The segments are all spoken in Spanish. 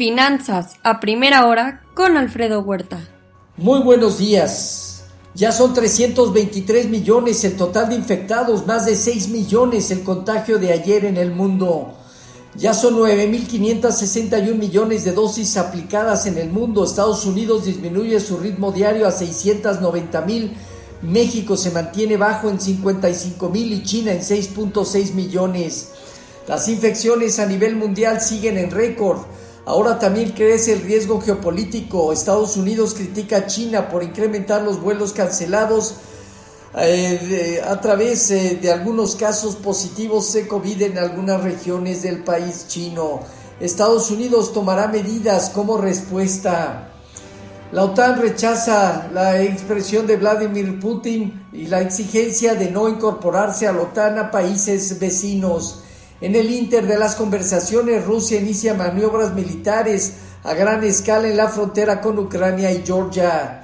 Finanzas a primera hora con Alfredo Huerta. Muy buenos días. Ya son 323 millones el total de infectados, más de 6 millones el contagio de ayer en el mundo. Ya son 9.561 millones de dosis aplicadas en el mundo. Estados Unidos disminuye su ritmo diario a 690 mil. México se mantiene bajo en 55 mil y China en 6.6 millones. Las infecciones a nivel mundial siguen en récord. Ahora también crece el riesgo geopolítico. Estados Unidos critica a China por incrementar los vuelos cancelados eh, a través eh, de algunos casos positivos de COVID en algunas regiones del país chino. Estados Unidos tomará medidas como respuesta. La OTAN rechaza la expresión de Vladimir Putin y la exigencia de no incorporarse a la OTAN a países vecinos. En el inter de las conversaciones, Rusia inicia maniobras militares a gran escala en la frontera con Ucrania y Georgia.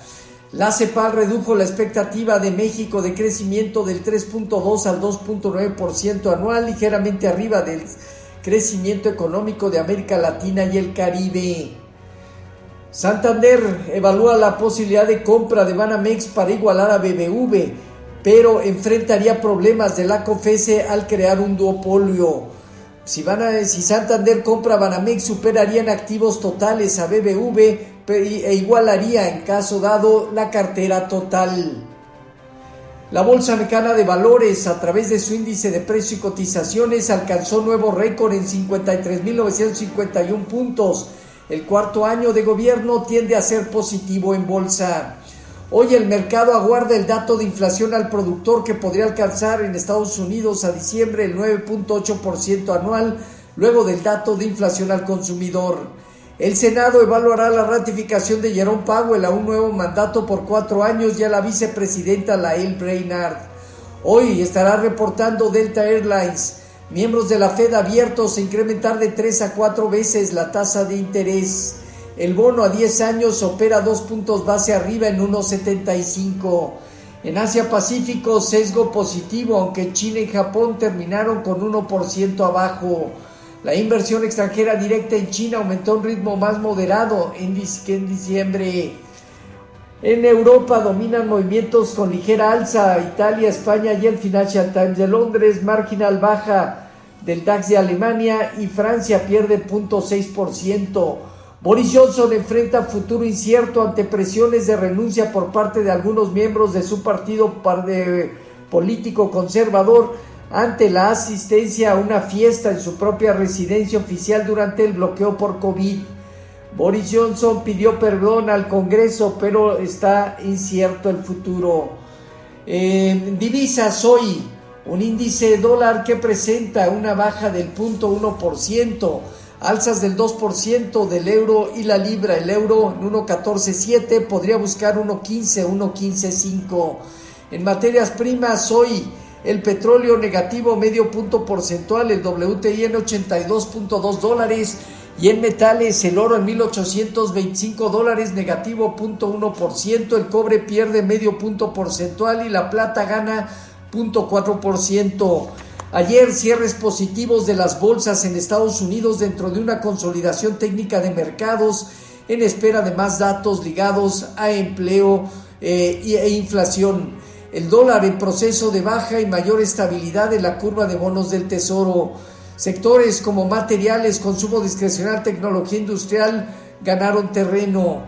La CEPAL redujo la expectativa de México de crecimiento del 3.2 al 2.9% anual, ligeramente arriba del crecimiento económico de América Latina y el Caribe. Santander evalúa la posibilidad de compra de Banamex para igualar a BBV pero enfrentaría problemas de la COFESE al crear un duopolio. Si, van a, si Santander compra Banamex, superarían activos totales a BBV e igualaría en caso dado la cartera total. La Bolsa Mexicana de Valores, a través de su índice de precio y cotizaciones, alcanzó nuevo récord en 53.951 puntos. El cuarto año de gobierno tiende a ser positivo en bolsa. Hoy el mercado aguarda el dato de inflación al productor que podría alcanzar en Estados Unidos a diciembre el 9.8% anual, luego del dato de inflación al consumidor. El Senado evaluará la ratificación de Jerome Powell a un nuevo mandato por cuatro años y a la vicepresidenta Lael Brainard. Hoy estará reportando Delta Airlines. Miembros de la Fed abiertos a incrementar de tres a cuatro veces la tasa de interés. El bono a 10 años opera dos puntos base arriba en 1.75. En Asia Pacífico, sesgo positivo, aunque China y Japón terminaron con 1% abajo. La inversión extranjera directa en China aumentó a un ritmo más moderado que en diciembre. En Europa dominan movimientos con ligera alza. Italia, España y el Financial Times de Londres, marginal baja del DAX de Alemania y Francia pierde 0.6%. Boris Johnson enfrenta futuro incierto ante presiones de renuncia por parte de algunos miembros de su partido político conservador ante la asistencia a una fiesta en su propia residencia oficial durante el bloqueo por COVID. Boris Johnson pidió perdón al Congreso, pero está incierto el futuro. Divisas hoy, un índice de dólar que presenta una baja del 0.1% alzas del 2% del euro y la libra, el euro en 1.14.7, podría buscar 1.15, 1.15.5. En materias primas, hoy el petróleo negativo medio punto porcentual, el WTI en 82.2 dólares y en metales el oro en 1825 dólares negativo punto 1%, el cobre pierde medio punto porcentual y la plata gana punto 4%. Ayer cierres positivos de las bolsas en Estados Unidos dentro de una consolidación técnica de mercados en espera de más datos ligados a empleo eh, e inflación. El dólar en proceso de baja y mayor estabilidad en la curva de bonos del tesoro. Sectores como materiales, consumo discrecional, tecnología industrial ganaron terreno.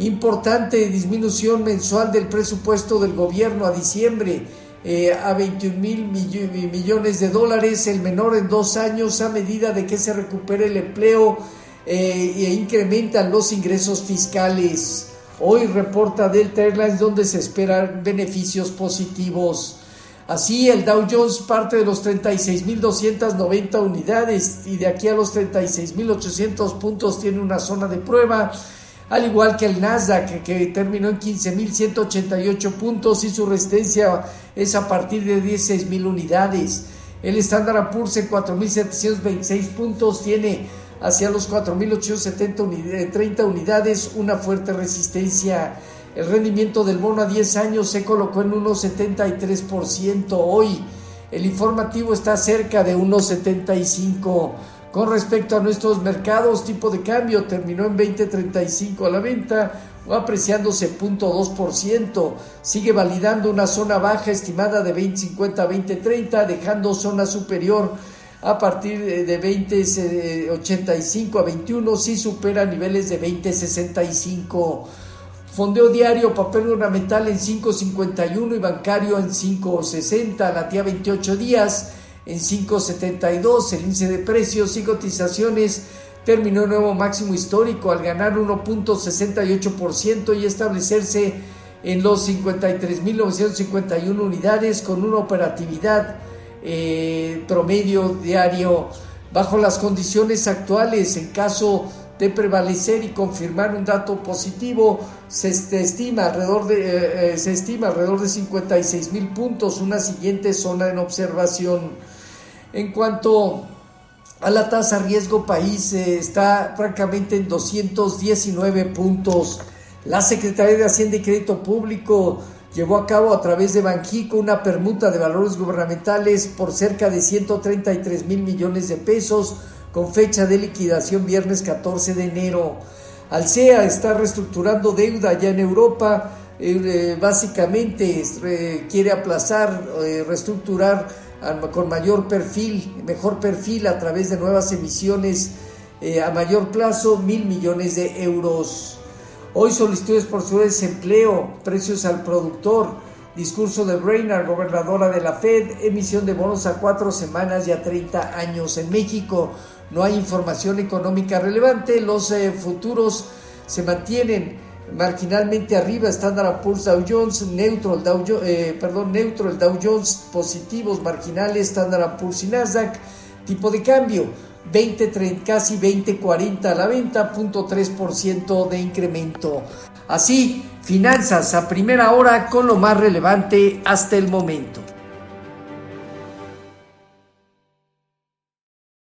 Importante disminución mensual del presupuesto del gobierno a diciembre eh, a 21 mil millones de dólares, el menor en dos años a medida de que se recupere el empleo eh, e incrementan los ingresos fiscales. Hoy reporta Delta Airlines donde se esperan beneficios positivos. Así, el Dow Jones parte de los 36.290 unidades y de aquí a los 36.800 puntos tiene una zona de prueba al igual que el Nasdaq que terminó en 15.188 puntos y su resistencia es a partir de 16.000 unidades. El Standard Poor's en 4.726 puntos tiene hacia los 4.830 unidades una fuerte resistencia. El rendimiento del bono a 10 años se colocó en 1,73% hoy. El informativo está cerca de 1,75%. Con respecto a nuestros mercados, tipo de cambio terminó en 20.35 a la venta, o apreciándose 0.2%. Sigue validando una zona baja estimada de 20.50 a 20.30, dejando zona superior a partir de 20.85 a 21 si supera niveles de 20.65. Fondeo diario, papel ornamental en 5.51 y bancario en 5.60, la tía 28 días en 5.72, el índice de precios y cotizaciones terminó nuevo máximo histórico al ganar 1.68% y establecerse en los 53.951 unidades con una operatividad eh, promedio diario. Bajo las condiciones actuales en caso de prevalecer y confirmar un dato positivo se estima alrededor de eh, eh, se estima alrededor de 56 mil puntos una siguiente zona en observación en cuanto a la tasa riesgo país está francamente en 219 puntos la Secretaría de Hacienda y Crédito Público llevó a cabo a través de Banjico una permuta de valores gubernamentales por cerca de 133 mil millones de pesos con fecha de liquidación viernes 14 de enero. Alcea está reestructurando deuda ya en Europa, eh, eh, básicamente quiere aplazar, eh, reestructurar con mayor perfil, mejor perfil a través de nuevas emisiones a mayor plazo, mil millones de euros. Hoy solicitudes por su desempleo, precios al productor, discurso de Brainard, gobernadora de la Fed, emisión de bonos a cuatro semanas y a 30 años. En México no hay información económica relevante, los eh, futuros se mantienen marginalmente arriba, Standard Poor's Dow Jones, neutro el Dow, eh, perdón, neutro el Dow Jones, positivos marginales, Standard Poor's y Nasdaq, tipo de cambio 20, casi 20-40 a la venta, 0.3% de incremento. Así, finanzas a primera hora con lo más relevante hasta el momento.